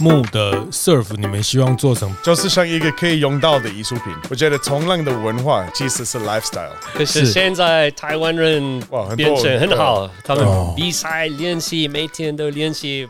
木的 surf，你们希望做什么？就是像一个可以用到的艺术品。我觉得冲浪的文化其实是 lifestyle。可是现在台湾人哇变成很好，他们比赛练习，每天都练习。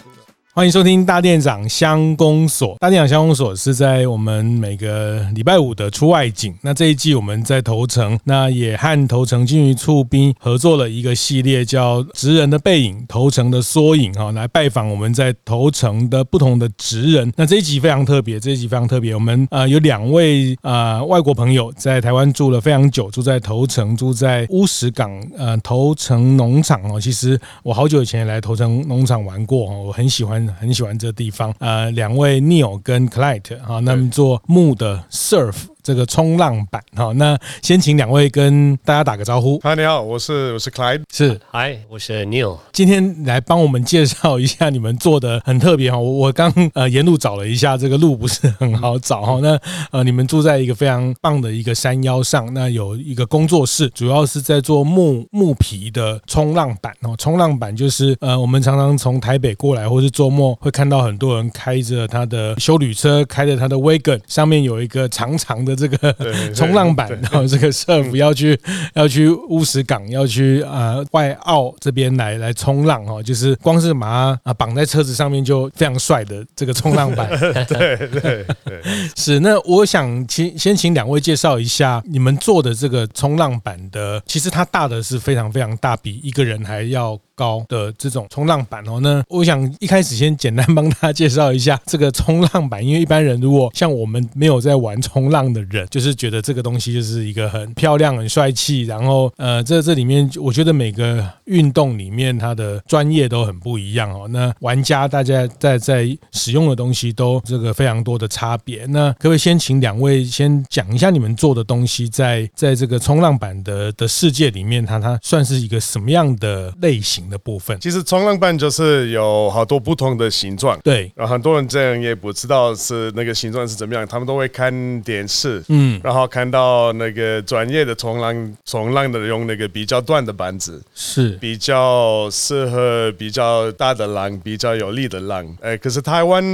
欢迎收听大店长乡公所。大店长乡公所是在我们每个礼拜五的出外景。那这一季我们在头城，那也和头城金鱼厝边合作了一个系列，叫《职人的背影》，头城的缩影哈，来拜访我们在头城的不同的职人。那这一集非常特别，这一集非常特别。我们呃有两位呃外国朋友在台湾住了非常久，住在头城，住在乌石港呃头城农场哦。其实我好久以前也来头城农场玩过哦，我很喜欢。很喜欢这地方，呃，两位 Neil 跟 Clyde 啊，那么做木的 surf。这个冲浪板，哈，那先请两位跟大家打个招呼。嗨，你好，我是我是 Clyde，是，嗨，我是 Neil。今天来帮我们介绍一下你们做的很特别哈。我我刚呃沿路找了一下，这个路不是很好找哈。那呃你们住在一个非常棒的一个山腰上，那有一个工作室，主要是在做木木皮的冲浪板哦。冲浪板就是呃我们常常从台北过来，或是周末会看到很多人开着他的修旅车，开着他的 wagon，上面有一个长长的。这个冲浪板，然后这个 surf 要去要去乌石港，要去呃外澳这边来来冲浪哦，就是光是把它啊绑在车子上面就非常帅的这个冲浪板。对 对对，是。那我想请先请两位介绍一下你们做的这个冲浪板的，其实它大的是非常非常大，比一个人还要。高的这种冲浪板哦，那我想一开始先简单帮大家介绍一下这个冲浪板，因为一般人如果像我们没有在玩冲浪的人，就是觉得这个东西就是一个很漂亮、很帅气，然后呃，这这里面我觉得每个运动里面它的专业都很不一样哦。那玩家大家在在使用的东西都这个非常多的差别。那可不可以先请两位先讲一下你们做的东西在在这个冲浪板的的世界里面，它它算是一个什么样的类型？的部分，其实冲浪板就是有好多不同的形状，对，然后很多人这样也不知道是那个形状是怎么样，他们都会看电视，嗯，然后看到那个专业的冲浪冲浪的用那个比较短的板子，是。比较适合比较大的浪，比较有力的浪，哎，可是台湾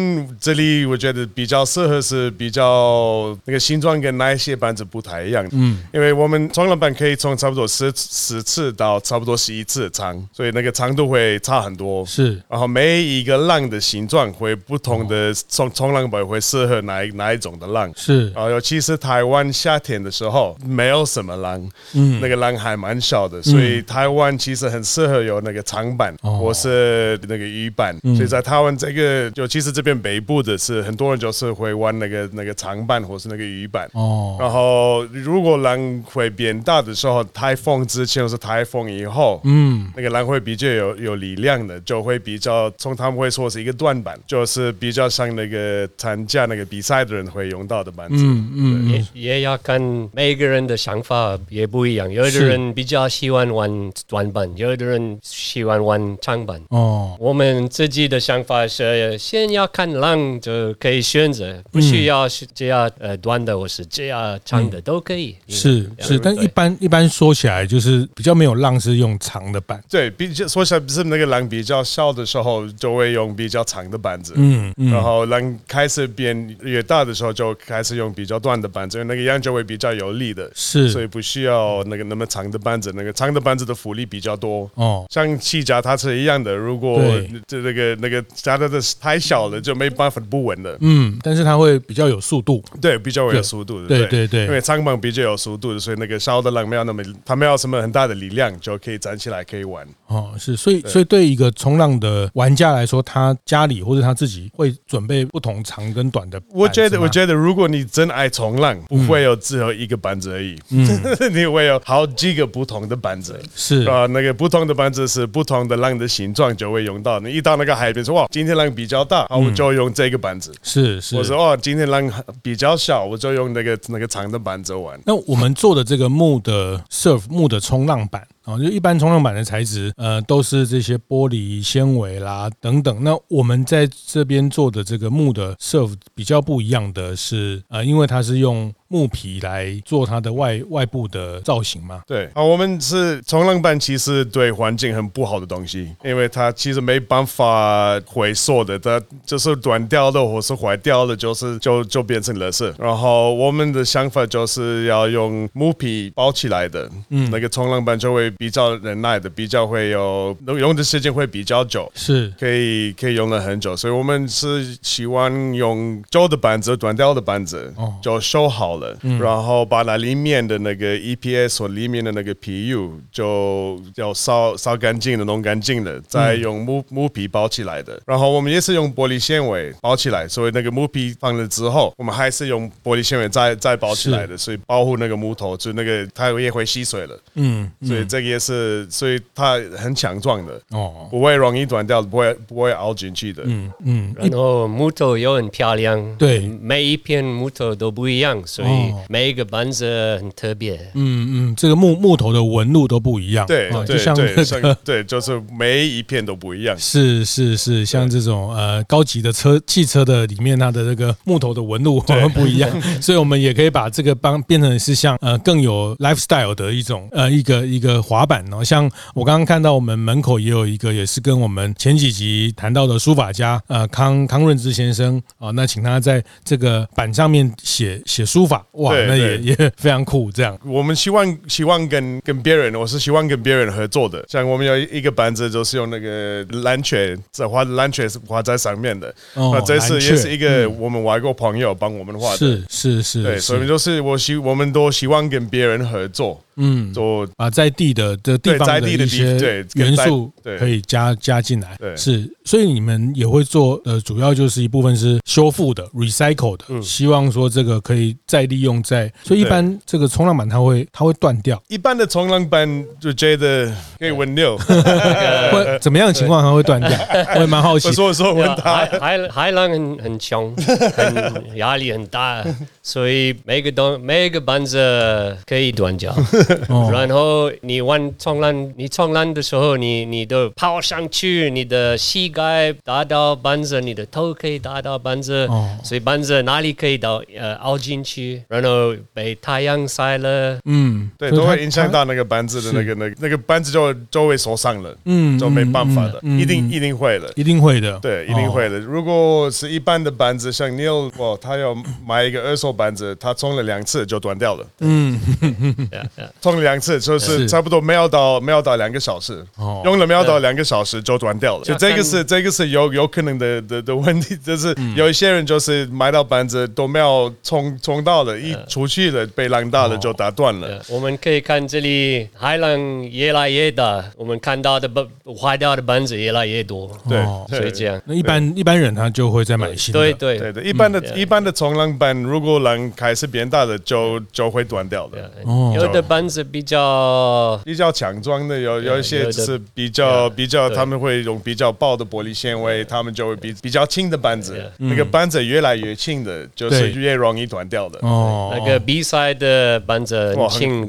这里我觉得比较适合是比较那个形状跟那些板子不太一样，嗯，因为我们冲浪板可以从差不多十十次到差不多十一次长，所以那。那个长度会差很多，是，然后每一个浪的形状会不同的冲冲浪板会适合哪一哪一种的浪，是，然后尤其是台湾夏天的时候没有什么浪，嗯，那个浪还蛮小的，所以台湾其实很适合有那个长板或是那个鱼板，所以在台湾这个尤其是这边北部的是很多人就是会玩那个那个长板或是那个鱼板，哦，然后如果浪会变大的时候，台风之前或是台风以后，嗯，那个浪会比。比较有有力量的，就会比较从他们会说是一个短板，就是比较像那个参加那个比赛的人会用到的板子。嗯嗯，也也要看每个人的想法也不一样，有的人比较喜欢玩短板，有的人喜欢玩长板。哦，我们自己的想法是，先要看浪就可以选择，不需要是这样呃短的，或是这样长的都可以。是是，但一般一般说起来，就是比较没有浪是用长的板。对，比较。说起来，不是那个狼比较小的时候，就会用比较长的板子。嗯嗯。然后狼开始变越大的时候，就开始用比较短的板子，因为那个样就会比较有力的。是。所以不需要那个那么长的板子，那个长的板子的浮力比较多。哦。像气夹它是一样的，如果这那个那个脚踏车太小了，就没办法不稳了。嗯。但是它会比较有速度。对，比较有速度的。对对对。因为长板比较有速度的，所以那个小的狼没有那么，它没有什么很大的力量，就可以站起来可以玩。哦，是，所以所以对一个冲浪的玩家来说，他家里或者他自己会准备不同长跟短的。我觉得，我觉得如果你真爱冲浪，不会有只有一个板子而已，嗯，你会有好几个不同的板子。是啊，那个不同的板子是不同的浪的形状就会用到。你一到那个海边说哇，今天浪比较大，啊我就用这个板子。是是，我说哦，今天浪比较小，我就用那个那个长的板子玩。那我们做的这个木的 surf 木的冲浪板。啊，就一般冲浪板的材质，呃，都是这些玻璃纤维啦等等。那我们在这边做的这个木的 serve 比较不一样的是，呃，因为它是用。木皮来做它的外外部的造型吗？对啊，我们是冲浪板，其实对环境很不好的东西，因为它其实没办法回收的，它就是断掉的或是坏掉的，就是就就变成垃圾。然后我们的想法就是要用木皮包起来的，嗯，那个冲浪板就会比较忍耐的，比较会有用的时间会比较久，是可以可以用了很久。所以我们是希望用旧的板子、断掉的板子，哦，就修好了。嗯、然后把那里面的那个 EPS 和里面的那个 PU 就要烧烧干净的、弄干净的，再用木木皮包起来的。然后我们也是用玻璃纤维包起来，所以那个木皮放了之后，我们还是用玻璃纤维再再包起来的，所以保护那个木头，就那个它也会吸水了。嗯，所以这个也是，所以它很强壮的。哦，不会容易断掉，不会不会凹进去的。嗯嗯，然后木头又很漂亮，对，每一片木头都不一样，所以。每一个板子很特别，嗯嗯，这个木木头的纹路都不一样，对，就像那个，对，就是每一片都不一样，是是是，像这种呃高级的车汽车的里面，它的这个木头的纹路好像 不一样，所以我们也可以把这个帮变成是像呃更有 lifestyle 的一种呃一个一个滑板。哦，像我刚刚看到我们门口也有一个，也是跟我们前几集谈到的书法家呃康康润之先生。啊，那请他在这个板上面写写书法。哇，那也也非常酷。这样，我们希望希望跟跟别人，我是希望跟别人合作的。像我们有一个板子，就是用那个蓝雀，在画蓝雀是画在上面的。哦，这次也是一个我们外国朋友帮我们画的。是是是，对，所以就是我希我们都希望跟别人合作。嗯，做啊，在地的的地方的一些元素可以加加进来，是，所以你们也会做，呃，主要就是一部分是修复的，recycle 的，希望说这个可以再利用，在，所以一般这个冲浪板它会它会断掉，一般的冲浪板就觉得可以稳六，会怎么样的情况它会断掉？我也蛮好奇。所以说问他，海海浪很很强，很压力很大，所以每个东每个板子可以断掉。然后你玩冲浪，你冲浪的时候，你你的跑上去，你的膝盖打到板子，你的头可以打到板子，所以板子哪里可以到呃凹进去，然后被太阳晒了，嗯，对，都会影响到那个板子的那个那个那个板子就就会受伤了，嗯，就没办法的，一定一定会的，一定会的，对，一定会的。如果是一般的板子，像 Neil 哦，他要买一个二手板子，他冲了两次就断掉了，嗯。冲两次就是差不多没有到没有到两个小时，用了没有到两个小时就断掉了。就这个是这个是有有可能的的的问题，就是有一些人就是买到板子都没有冲冲到了，一出去了被浪大了就打断了。我们可以看这里海浪越来越大，我们看到的板坏掉的板子越来越多。对，所以这样。那一般一般人他就会再买新的。对对。对对，一般的一般的冲浪板如果浪开始变大了，就就会断掉的。有的板子比较比较强壮的，有有一些是比较比较，他们会用比较薄的玻璃纤维，他们就会比比较轻的板子。那个板子越来越轻的，就是越容易断掉的。哦，那个比赛的板子很轻，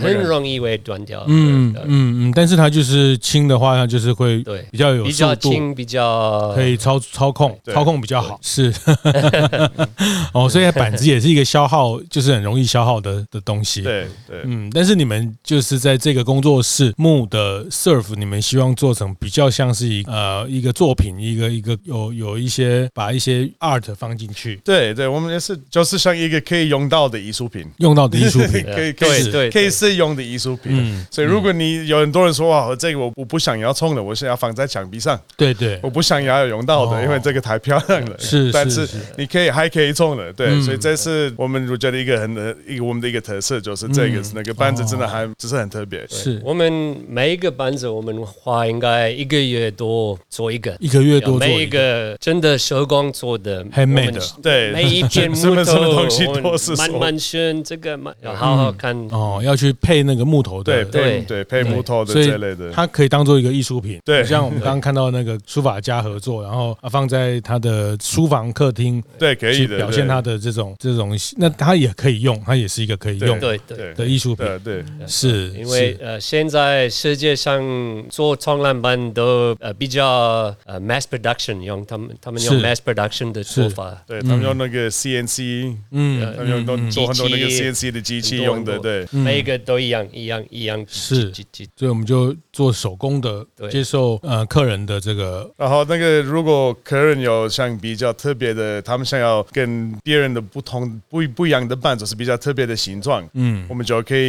很容易会断掉。嗯嗯嗯，但是它就是轻的话，它就是会比较有比较轻，比较可以操操控，操控比较好。是。哦，所以板子也是一个消耗，就是很容易消耗的的东西。对对，嗯，但是你们就是在这个工作室木的 surf，你们希望做成比较像是一呃一个作品，一个一个有有一些把一些 art 放进去。对对，我们也是就是像一个可以用到的艺术品，用到的艺术品，可以可以可以是用的艺术品。嗯，所以如果你有很多人说哇，这个我我不想要冲的，我是要放在墙壁上。对对，我不想要用到的，因为这个太漂亮了。是，但是你可以还可以冲的。对，所以这是我们我觉得一个很的一个我们的一个特色，就是这个是那个板子真的还只是很特别。是。我们每一个班子，我们花应该一个月多做一个，一个月多做每一个真的手工做的，handmade。对，每一片木头，慢慢选这个，要好好看。哦，要去配那个木头的，对对，配木头的这类的，它可以当做一个艺术品。对，像我们刚刚看到那个书法家合作，然后放在他的书房客厅，对，可以的，表现他的这种这种，那他也可以用，它也是一个可以用对。对的艺术品。的，对，是因为呃，现在世界上做冲浪板都呃比较呃 mass production 用他们他们用 mass production 的做法，对他们用那个 CNC，嗯，他们用都做很多那个 CNC 的机器用的，对，每一个都一样一样一样，是，所以我们就做手工的，接受呃客人的这个，然后那个如果客人有像比较特别的，他们想要跟别人的不同不不一样的板子是比较特别的形状，嗯，我们就可以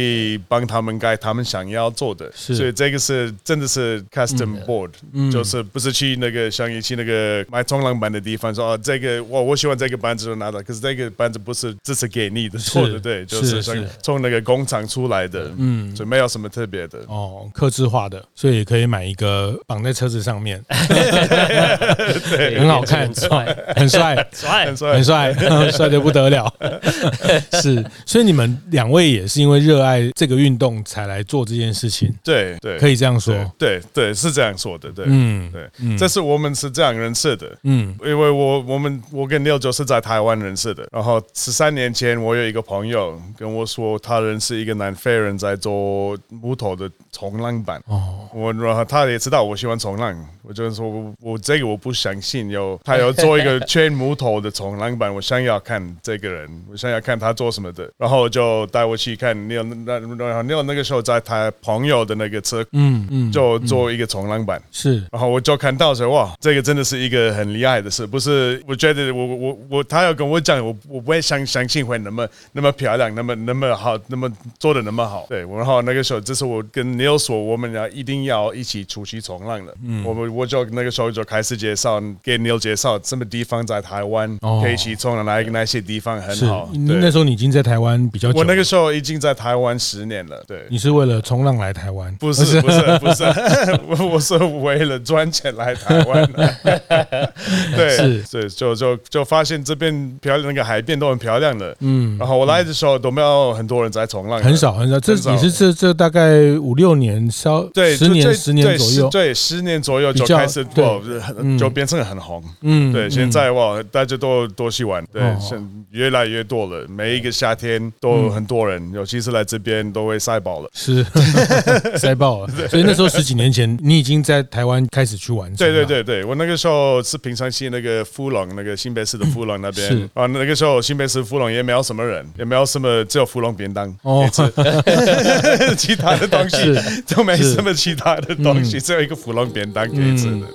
帮他们盖他们想要做的，是，所以这个是真的是 custom board，就是不是去那个像一去那个买冲浪板的地方说哦，这个我我喜欢这个板子就拿到，可是这个板子不是这是给你的做的，对，就是像从那个工厂出来的，嗯，所以没有什么特别的。哦，客制化的，所以可以买一个绑在车子上面，对，很好看，很帅，很帅，帅，很帅，很帅，帅的 不得了，是，所以你们两位也是因为热爱这个运动才来做这件事情，对对，可以这样说，对对，是这样说的，对，嗯对，这是我们是这样认识的，嗯，因为我我们我跟 Neil 就是在台湾认识的，然后十三年前我有一个朋友跟我说，他认识一个南非人在做木头的冲浪板，哦，我然后他也知道我喜欢冲浪，我就说我我这个我不相信，有他要做一个全木头的冲浪板，我想要看这个人，我想要看他做什么的，然后就带我去看 Neil 那那然后 Neil 那个时候在他朋友的那个车，嗯嗯，就做一个冲浪板，是，然后我就看到说哇，这个真的是一个很厉害的事，不是？我觉得我我我他要跟我讲，我我不会相相信会那么那么漂亮，那么那么好，那么做的那么好，对，然后那个时候，这是我跟 Neil 说，我们要一定要一起出去冲浪了，嗯，我们我就那个时候就开始介绍给 Neil 介绍什么地方在台湾可以去冲浪，哪哪些地方很好。那时候你已经在台湾比较，我那个时候已经在台湾十年了，对。你是为了冲浪来台湾？不是不是。不是，我我是为了赚钱来台湾的，对，是，所以就就就发现这边漂亮，那个海边都很漂亮的，嗯。然后我来的时候都没有很多人在冲浪，很少很少。这你是这这大概五六年，稍对十年十年左右，对十年左右就开始对，就变成很红，嗯，对。现在哇，大家都都喜欢，对，现越来越多了，每一个夏天都很多人，尤其是来这边都会塞爆了，是 塞爆了。所以那时候十几年前，你已经在台湾开始去玩。对对对对，我那个时候是平常去那个福隆，那个新北市的福隆那边啊。那个时候新北市福隆也没有什么人，也没有什么，只有福隆便当。哦，其他的东西都没什么，其他的东西只有一个福隆便当可以吃的。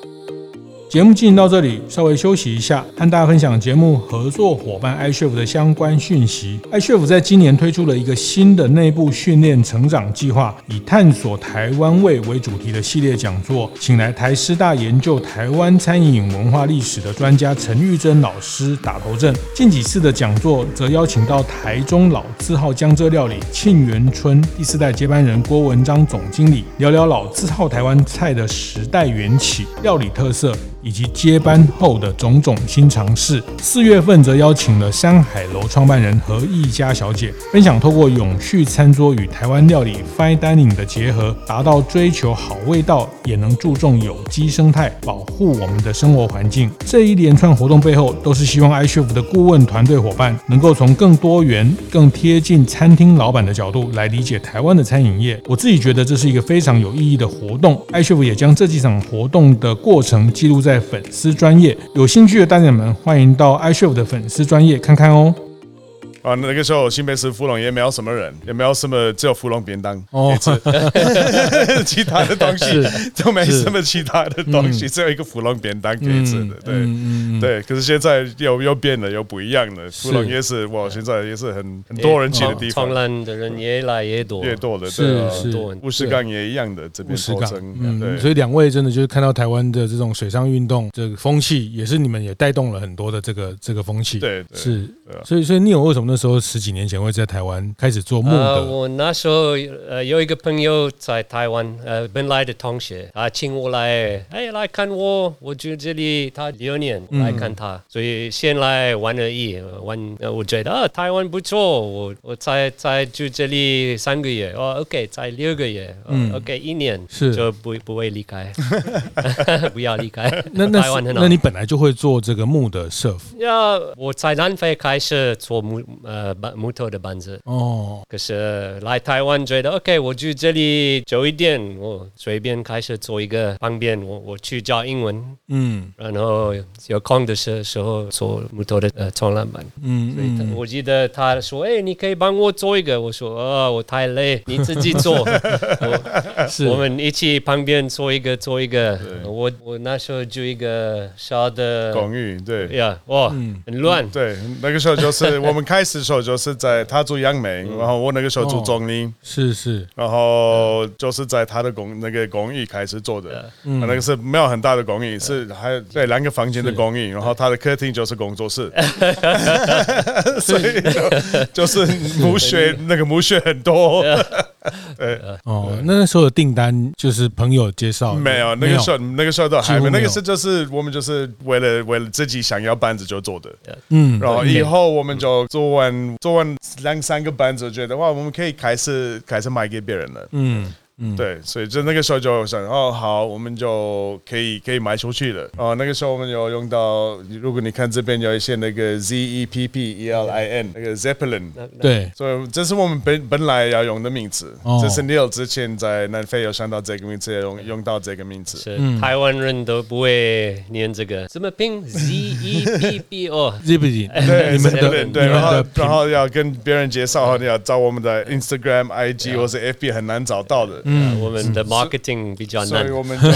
节目进行到这里，稍微休息一下，和大家分享节目合作伙伴 iCHEF 的相关讯息。iCHEF 在今年推出了一个新的内部训练成长计划，以探索台湾味为主题的系列讲座，请来台师大研究台湾餐饮文化历史的专家陈玉珍老师打头阵。近几次的讲座则邀请到台中老字号江浙料理沁园春第四代接班人郭文章总经理，聊聊老字号台湾菜的时代缘起、料理特色。以及接班后的种种新尝试。四月份则邀请了山海楼创办人何一家小姐，分享透过永续餐桌与台湾料理 Fine Dining 的结合，达到追求好味道，也能注重有机生态，保护我们的生活环境。这一连串活动背后，都是希望 iCHEF 的顾问团队伙伴能够从更多元、更贴近餐厅老板的角度来理解台湾的餐饮业。我自己觉得这是一个非常有意义的活动。iCHEF 也将这几场活动的过程记录在。在粉丝专业，有兴趣的大家们，欢迎到 iShow 的粉丝专业看看哦。啊，那个时候新北市芙蓉也没有什么人，也没有什么，只有芙蓉便当哦，其他的东西都没什么，其他的东西只有一个芙蓉便当可以吃的，对对。可是现在又又变了，又不一样了。芙蓉也是哇，现在也是很很多人去的地方，冲浪的人越来越多，越多了，是是。乌石港也一样的，这边乌石港，对。所以两位真的就是看到台湾的这种水上运动这个风气，也是你们也带动了很多的这个这个风气，对，是。所以所以你有为什么？那时候十几年前会在台湾开始做木的。呃，我那时候呃有一个朋友在台湾，呃本来的同学啊，请我来，哎来看我，我住这里他六年来看他，嗯、所以先来玩而已，玩，我觉得啊台湾不错，我我再再住这里三个月，哦 OK，再六个月，嗯、OK 一年是就不不会离开，不要离开。那那那你本来就会做这个木的设服？要我在南非开始做木。呃板木头的板子。哦，可是来台湾觉得 OK，我去这里久一点，我随便开始做一个方便，我我去教英文，嗯然后有空的时时候做木头的呃冲浪板。嗯所以他嗯，我记得他说：“哎、你可以帮我做一个。”我说：“啊，我太累，你自己做。我”是我们一起旁边做一个，做一个。我我那时候就一个小的公寓，对。呀，哇，嗯很乱。对，那个时候就是我们开始的时候，就是在他住杨梅，然后我那个时候住中坜，是是，然后就是在他的公那个公寓开始做的。嗯。那个是没有很大的公寓，是还对两个房间的公寓，然后他的客厅就是工作室，所以就就是母血 那个母血很多。哦，那个时候的订单就是朋友介绍的，没有，那个时候那个时候都还没那个时候就是我们就是为了为了自己想要班子就做的。嗯，然后以后我们就做完做完两三个班子，觉得哇，我们可以开始开始卖给别人了。嗯嗯，对，所以就那个时候就想，哦，好，我们就可以可以卖出去了。哦，那个时候我们有用到，如果你看这边有一些那个 Z E P P E L I N 那个 Zeppelin，对，所以这是我们本本来要用的名字。哦。这是 Neil 之前在南非有想到这个名字，用用到这个名字。是。嗯。台湾人都不会念这个，怎么拼？Z E P P 哦，Zipity，对，你们的 Zeppelin，对，你们然后然后要跟别人介绍，你要找我们的 Instagram、IG 或是 FB 很难找到的。嗯，我们的 marketing 比较难，所以我们就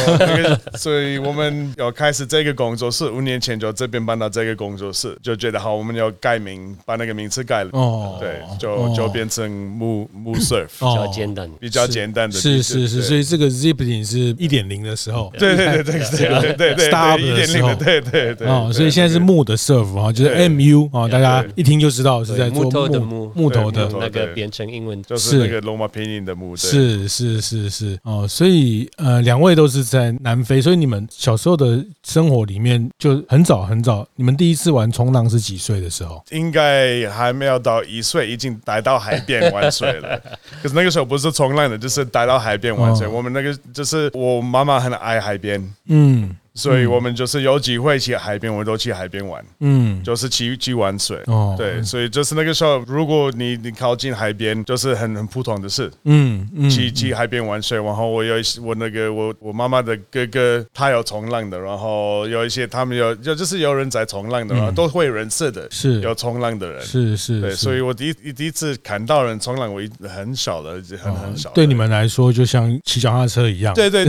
所以我们要开始这个工作室。五年前就这边搬到这个工作室，就觉得好，我们要改名，把那个名字改了。哦，对，就就变成木木 surf，比较简单，比较简单的。是是是，所以这个 ziping 是一点零的时候，对对对对对对，start 的时，对对对哦，所以现在是木的 surf 啊，就是 mu 啊，大家一听就知道是在做木的木木。头的。那个，变成英文。就是。那个罗马拼音的木，是是。是是哦，所以呃，两位都是在南非，所以你们小时候的生活里面就很早很早。你们第一次玩冲浪是几岁的时候？应该还没有到一岁，已经来到海边玩水了。可是那个时候不是冲浪的，就是待到海边玩水。哦我们那个就是我妈妈很爱海边，嗯所以我们就是有机会去海边，我们都去海边玩，嗯，就是去去玩水。哦对，所以就是那个时候，如果你你靠近海边，就是很很普通的事。嗯嗯，去去海边玩水，然后我有一些我那个我我妈妈的哥哥，他有冲浪的，然后有一些他们有就就是有人在冲浪的，然后都会认识的，嗯是。有冲浪的人，是是，对，所以我第一第一次看到人冲浪，我一很小的，很很小的。哦对你们来说就像骑脚踏车一样，对对，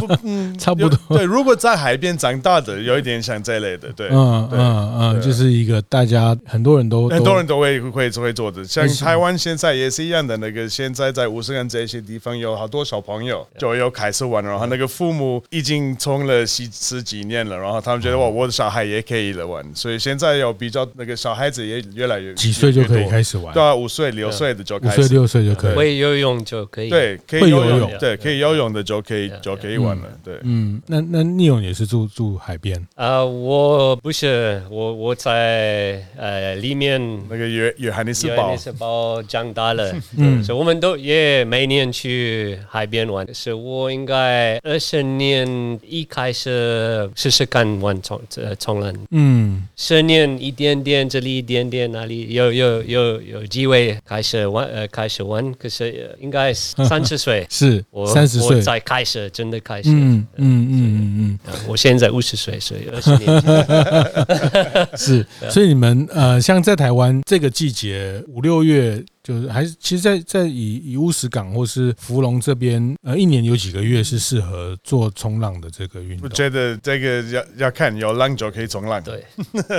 差不多。对，如果在海边长大的，有一点像这类的，对，嗯嗯嗯，就是一个大家很多人都很多人都都会会会做的，像台湾现在也是一样的。那个现在在五十岚这些地方有好多小朋友就有开始玩，然后那个父母已经冲了十十几年了，然后他们觉得哇，我的小孩也可以了玩，所以现在有比较那个小孩子也越来越几岁就可以，开始玩？对，啊，五岁六岁的就五开始，岁六岁就可以。会游泳就可以。，对，可以会游游泳泳，对，可以游泳的就可以就可以玩了，对。嗯，那那 Neil 也是住住海边，啊，我不是我我在呃里面那个约约翰尼斯有堡长大了，嗯。所以我们都也每年去海边玩。是我应该二十年一开始试试看玩冲呃冲浪，嗯。十年一点点，这里一点点，那里有有有有机会开始玩呃开始玩，可是呃应该三十岁，是我三十岁。我，才开始真的开始。嗯嗯嗯嗯。呃我现在五十岁，所以二十年。是，所以你们呃，像在台湾这个季节五六月。就是还是，其实在，在在以以乌石港或是芙蓉这边，呃，一年有几个月是适合做冲浪的这个运动。我觉得这个要要看有浪就可以冲浪，对，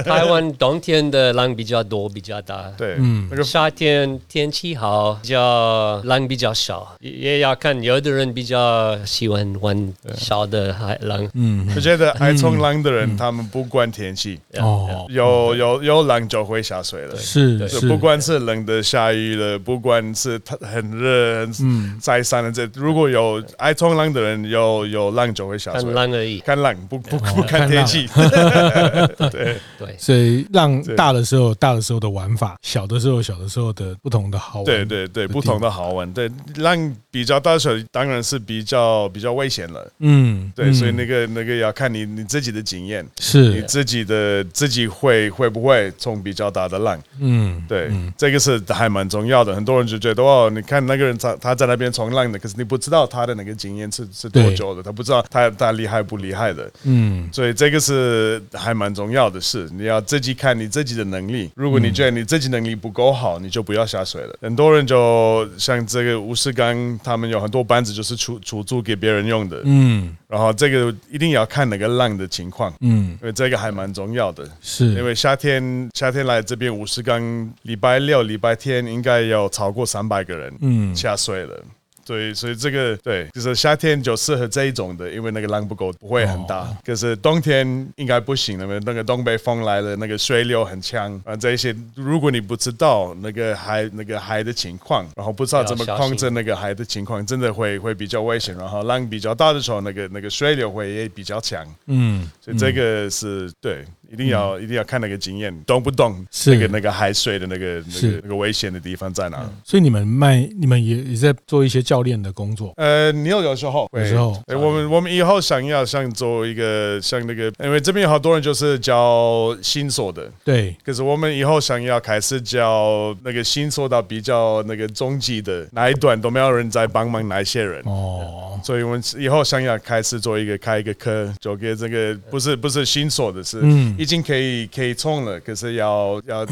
台湾冬天的浪比较多，比较大。对，嗯。夏天天气好，比较浪比较少，也也要看有的人比较喜欢玩小的海浪。嗯，我觉得爱冲浪的人，他们不管天气，哦，有有有浪就会下水了，是，就是。不管是冷的、下雨了，不管是它很热，嗯，在山的这，如果有爱冲浪的人，有有浪就会下水。看浪而已，看浪不不不看天气。对对，所以浪大的时候，大的时候的玩法，小的时候，小的时候的不同的好玩。对对对，不同的好玩。对，浪比较大的时，当然是比较比较危险了。嗯，对，所以那个那个要看你你自己的经验，是你自己的自己会会不会冲比较大的浪。嗯，对，这个是还蛮重要的。很多人就觉得哦，你看那个人他他在那边冲浪的，可是你不知道他的那个经验是是多久的，他不知道他他厉害不厉害的。嗯，所以这个是还蛮重要的事，你要自己看你自己的能力。如果你觉得你自己能力不够好，你就不要下水了。很多人就像这个吴世刚，他们有很多班子就是出出租给别人用的。嗯，然后这个一定要看那个浪的情况。嗯，因为这个还蛮重要的，是因为夏天夏天来这边吴世刚，礼拜六、礼拜天应该有超过三百个人嗯下水了。对，所以这个对，就是夏天就适合这一种的，因为那个浪不够，不会很大。哦、可是冬天应该不行了，那个东北风来了，那个水流很强啊。这一些，如果你不知道那个海那个海的情况，然后不知道怎么控制那个海的情况，真的会会比较危险。然后浪比较大的时候，那个那个水流会也比较强。嗯，所以这个是、嗯、对。一定要、嗯、一定要看那个经验，懂不懂？是那个那个海水的那个那个那个危险的地方在哪？所以你们卖，你们也也在做一些教练的工作。呃，你有有时候，有时候，欸、我们我们以后想要像做一个像那个，因为这边有好多人就是教新手的，对。可是我们以后想要开始教那个新手到比较那个中级的哪一段都没有人在帮忙那些人哦，所以我们以后想要开始做一个开一个课，就给这个不是不是新手的是嗯。已经可以可以冲了，可是要要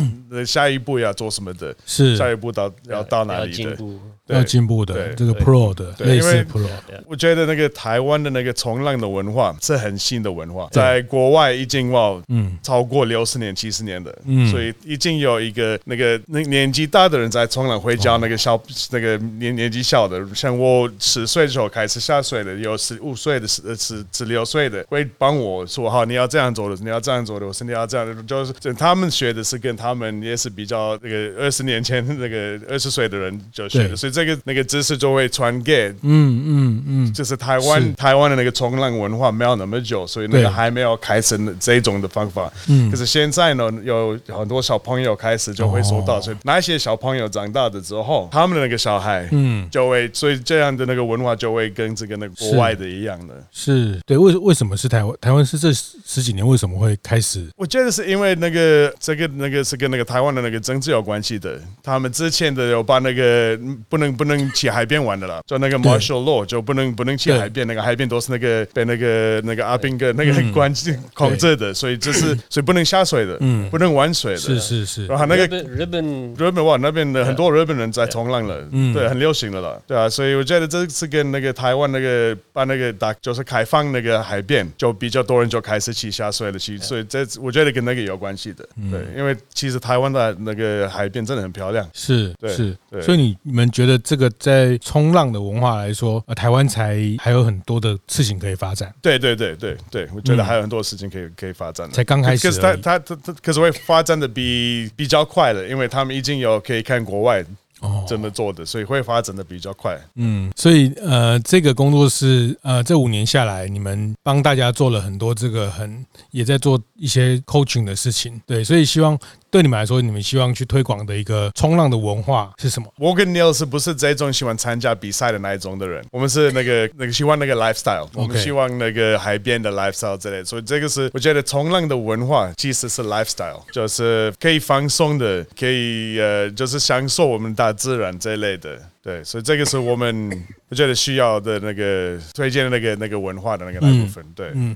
下一步要做什么的？是下一步到要到哪里的？要进步的，这个 Pro 的类似 Pro。我觉得那个台湾的那个冲浪的文化是很新的文化，在国外已经哇，嗯，超过六十年、七十年的，嗯，所以已经有一个那个那年纪大的人在冲浪，会教那个小那个年年纪小的，像我十岁的时候开始下水的，有十五岁的、十十十六岁的，会帮我说好，你要这样做的，你要这样做的，我说你要这样的，就是他们学的是跟他们也是比较那个二十年前那个二十岁的人就学的，所以。这个那个知识就会传给，嗯嗯嗯，就是台湾台湾的那个冲浪文化没有那么久，所以那个还没有开始这种的方法。嗯，可是现在呢，有很多小朋友开始就会说到，所以那些小朋友长大的之后，他们的那个小孩，嗯，就会所以这样的那个文化就会跟这个那个国外的一样的。是对，为为什么是台湾？台湾是这十几年为什么会开始？我觉得是因为那个这个那个是跟那个台湾的那个政治有关系的。他们之前的有把那个不能。不能去海边玩的了，就那个 martial law 就不能不能去海边，那个海边都是那个被那个那个阿兵哥那个关控制的，所以这是所以不能下水的，嗯，不能玩水的，是是是。然后那个日本日本。哇那边的很多日本人在冲浪了，嗯，对，很流行的了，对啊，所以我觉得这次跟那个台湾那个把那个打就是开放那个海边，就比较多人就开始去下水了，去，所以这我觉得跟那个有关系的，对，因为其实台湾的那个海边真的很漂亮，是，对，是，所以你你们觉得？这个在冲浪的文化来说，呃，台湾才还有很多的事情可以发展。对对对对对，我觉得还有很多事情可以可以发展。才刚开始，可是他他他他，可是会发展的比比较快了，因为他们已经有可以看国外。哦，这么做的，所以会发展的比较快。嗯，所以呃，这个工作室呃，这五年下来，你们帮大家做了很多这个很也在做一些 coaching 的事情。对，所以希望对你们来说，你们希望去推广的一个冲浪的文化是什么？我跟 Neil 是不是这种喜欢参加比赛的那一种的人？我们是那个 那个喜欢那个 lifestyle，我们希望那个海边的 lifestyle 之类的。所以这个是我觉得冲浪的文化其实是 lifestyle，就是可以放松的，可以呃，就是享受我们大自然这一类的。对，所以这个是我们我觉得需要的那个推荐的那个那个文化的那个那部分。对，嗯，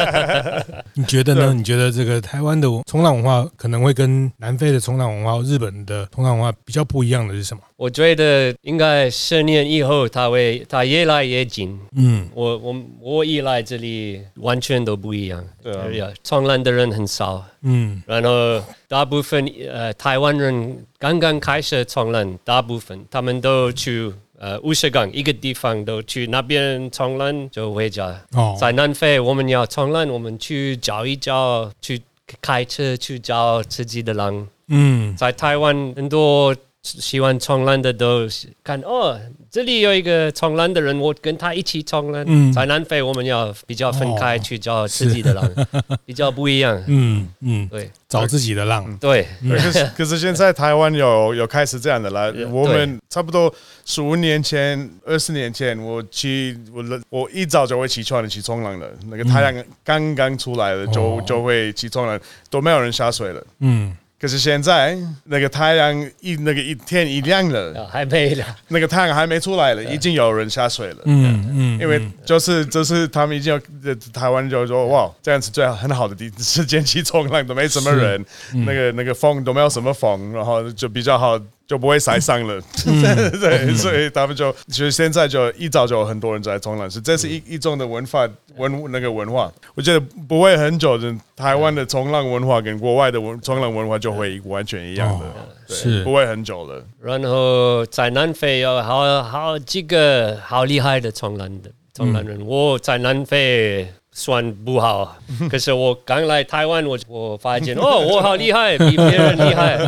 你觉得呢？你觉得这个台湾的冲浪文化可能会跟南非的冲浪文化、日本的冲浪文化比较不一样的是什么？我觉得应该十年以后，它会它越来越近。嗯，我我我一来这里完全都不一样。对啊，冲浪的人很少。嗯，然后大部分呃台湾人刚刚开始冲浪，大部分他们都去呃乌石港一个地方都去那边冲浪就回家。哦，在南非我们要冲浪，我们去找一找，去开车去找自己的浪。嗯，在台湾很多。喜欢冲浪的都看哦，这里有一个冲浪的人，我跟他一起冲浪。嗯，在南非我们要比较分开去找自己的浪，比较不一样。嗯嗯，对，找自己的浪。对，可是 可是现在台湾有有开始这样的了。我们差不多十五年前、二十年前，我去我我一早就会起床的去冲浪了。那个太阳刚刚出来了，就就会起冲浪，都没有人下水了。嗯。可是现在那个太阳一那个一天一亮了，还没了，那个太阳还没出来了，已经有人下水了。嗯嗯，因为就是就是他们已经有台湾就说哇，这样子最好很好的地 时间去冲浪都没什么人，那个那个风都没有什么风，然后就比较好。就不会晒伤了，嗯、对，所以他们就其实现在就一早就有很多人在冲浪，是这是一一种的文化文那个文化，我觉得不会很久的台湾的冲浪文化跟国外的文冲浪文化就会完全一样的，对，是。不会很久了。然后在南非有好好几个好厉害的冲浪的冲浪人，我在南非算不好，可是我刚来台湾，我我发现哦，我好厉害，比别人厉害。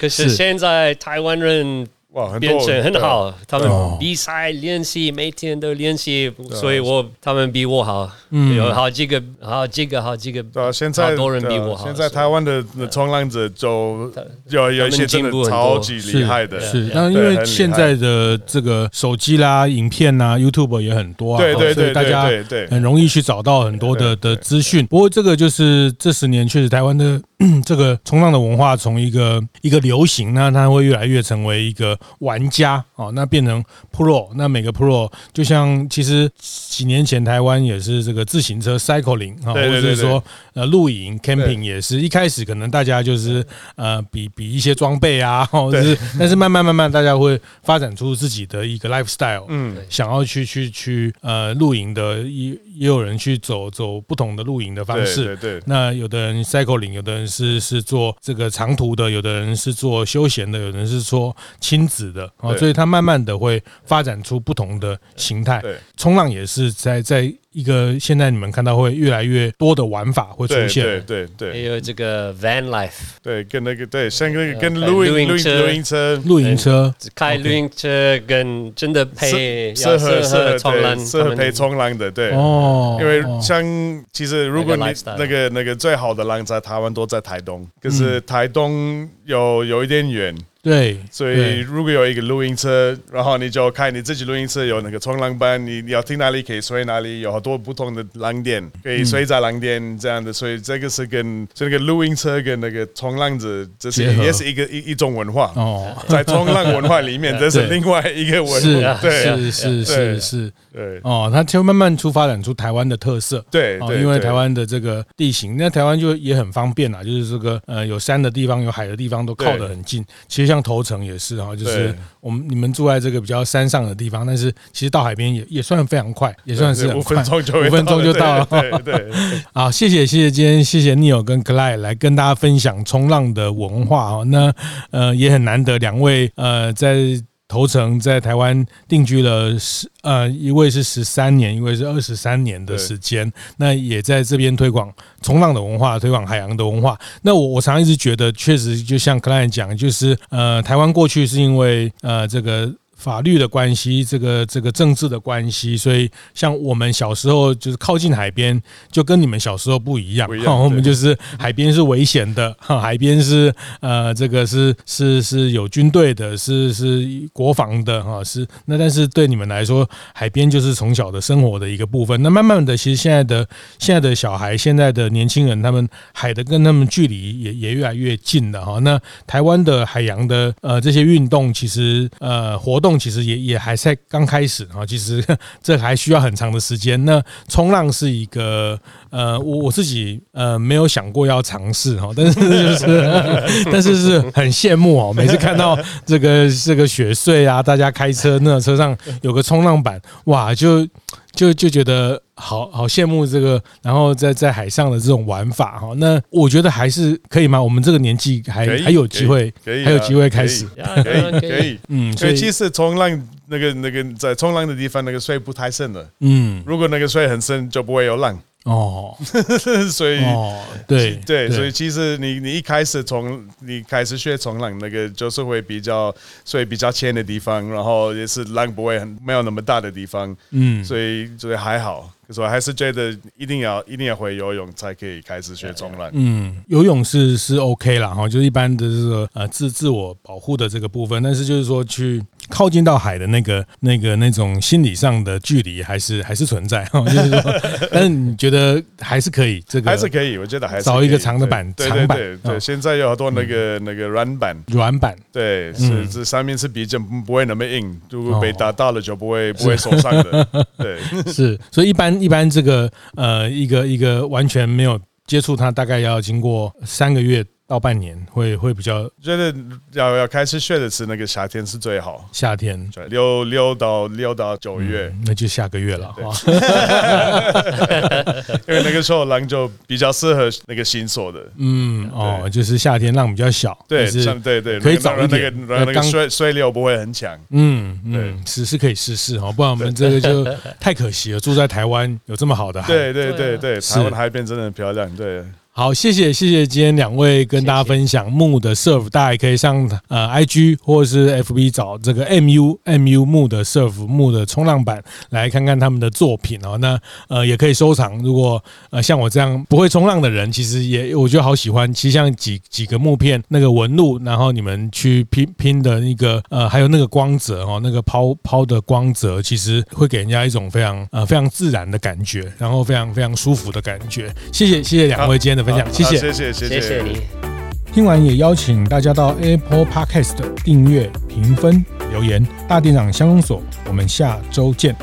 可是现在台湾人哇变成很好，他们比赛练习每天都练习，所以我他们比我好，有好几个好几个好几个，对，现在好多人比我好。现在台湾的冲浪者就有有一些真的超级厉害的，是，那因为现在的这个手机啦、影片呐、YouTube 也很多啊，对对对，大家很容易去找到很多的的资讯。不过这个就是这十年确实台湾的。这个冲浪的文化从一个一个流行，那它会越来越成为一个玩家哦，那变成 pro，那每个 pro 就像其实几年前台湾也是这个自行车 cycling 啊，或者是说呃露营 camping 也是一开始可能大家就是呃比比一些装备啊，或者是但是慢慢慢慢大家会发展出自己的一个 lifestyle，嗯，想要去去去呃露营的也也有人去走走不同的露营的方式，对对，那有的人 cycling，有的人。是是做这个长途的，有的人是做休闲的，有的人是做亲子的啊，所以他慢慢的会发展出不同的形态。冲浪也是在在。一个现在你们看到会越来越多的玩法会出现，对对对，还有这个 van life，对，跟那个对，像那个跟露营露营车、露营车。开露营车跟真的配适合适合冲浪，适合配冲浪的，对。哦，因为像其实如果你那个那个最好的浪在台湾都在台东，可是台东有有一点远。对，所以如果有一个录音车，然后你就开你自己录音车，有那个冲浪板，你你要听哪里可以睡哪里，有好多不同的浪点可以睡在浪点这样的，所以这个是跟这个录音车跟那个冲浪子，这是也是一个一一种文化哦，在冲浪文化里面，这是 另外一个文化，对，是是是是，对。哦，它就慢慢出发展出台湾的特色，对，因为台湾的这个地形，那台湾就也很方便啦，就是这个呃有山的地方有海的地方都靠得很近，其实。像头城也是哈，就是我们你们住在这个比较山上的地方，但是其实到海边也也算非常快，也算是五分钟就五分钟就到了。对对，好，谢谢谢谢今天谢谢 Neil 跟 Clyde 来跟大家分享冲浪的文化哈。那呃也很难得两位呃在。头城在台湾定居了十呃，一位是十三年，一位是二十三年的时间，那也在这边推广冲浪的文化，推广海洋的文化。那我我常常一直觉得，确实就像 Clyde 讲，就是呃，台湾过去是因为呃这个。法律的关系，这个这个政治的关系，所以像我们小时候就是靠近海边，就跟你们小时候不一样。不一样，我们就是海边是危险的，哈，海边是呃这个是是是有军队的，是是国防的，哈，是那但是对你们来说，海边就是从小的生活的一个部分。那慢慢的，其实现在的现在的小孩，现在的年轻人，他们海的跟他们距离也也越来越近了，哈。那台湾的海洋的呃这些运动，其实呃活动。其实也也还在刚开始啊，其实 这还需要很长的时间。那冲浪是一个呃，我我自己呃没有想过要尝试哈，但是就是 但是是很羡慕哦，每次看到这个这个雪穗啊，大家开车那车上有个冲浪板，哇，就就就觉得好好羡慕这个，然后在在海上的这种玩法哈。那我觉得还是可以吗？我们这个年纪还还有机会，还有机会开始，可以可以，嗯，所以其实冲浪。那个那个在冲浪的地方，那个水不太深的。嗯，如果那个水很深，就不会有浪。哦，所以哦，对对，所以其实你你一开始从你开始学冲浪，那个就是会比较，所以比较浅的地方，然后也是浪不会很没有那么大的地方，嗯，所以所以还好。所以还是觉得一定要一定要会游泳才可以开始学冲浪。嗯，游泳是是 OK 啦，哈，就是一般的这个呃自自我保护的这个部分，但是就是说去靠近到海的那个那个那种心理上的距离还是还是存在哈，就是说，但是你觉得还是可以，这个还是可以，我觉得还是找一个长的板，长板，对对对，现在有好多那个那个软板，软板，对，是这上面是比较不会那么硬，如果被打到了就不会不会受伤的，对，是，所以一般一般这个。呃，一个一个完全没有接触它，大概要经过三个月。到半年会会比较觉得要要开始学的是那个夏天是最好，夏天。六六到六到九月，嗯，那就下个月了，因为那个时候浪就比较适合那个新手的，嗯哦，就是夏天浪比较小，对，对对，可以找一点，那个那个水水流不会很强，嗯嗯，是是可以试试哈，不然我们这个就太可惜了，住在台湾有这么好的海，对对对对，台湾海边真的很漂亮，对。好，谢谢谢谢今天两位跟大家分享木的 surf，大家也可以上呃 IG 或者是 FB 找这个 MU MU 木的 surf 木的冲浪板来看看他们的作品哦。那呃也可以收藏。如果呃像我这样不会冲浪的人，其实也我觉得好喜欢。其实像几几个木片那个纹路，然后你们去拼拼的那个呃还有那个光泽哦，那个抛抛的光泽，其实会给人家一种非常呃非常自然的感觉，然后非常非常舒服的感觉。谢谢谢谢两位今天的。分享，谢谢，谢谢，谢谢你。听完也邀请大家到 Apple Podcast 订阅、评分、留言。大店长相公所，我们下周见。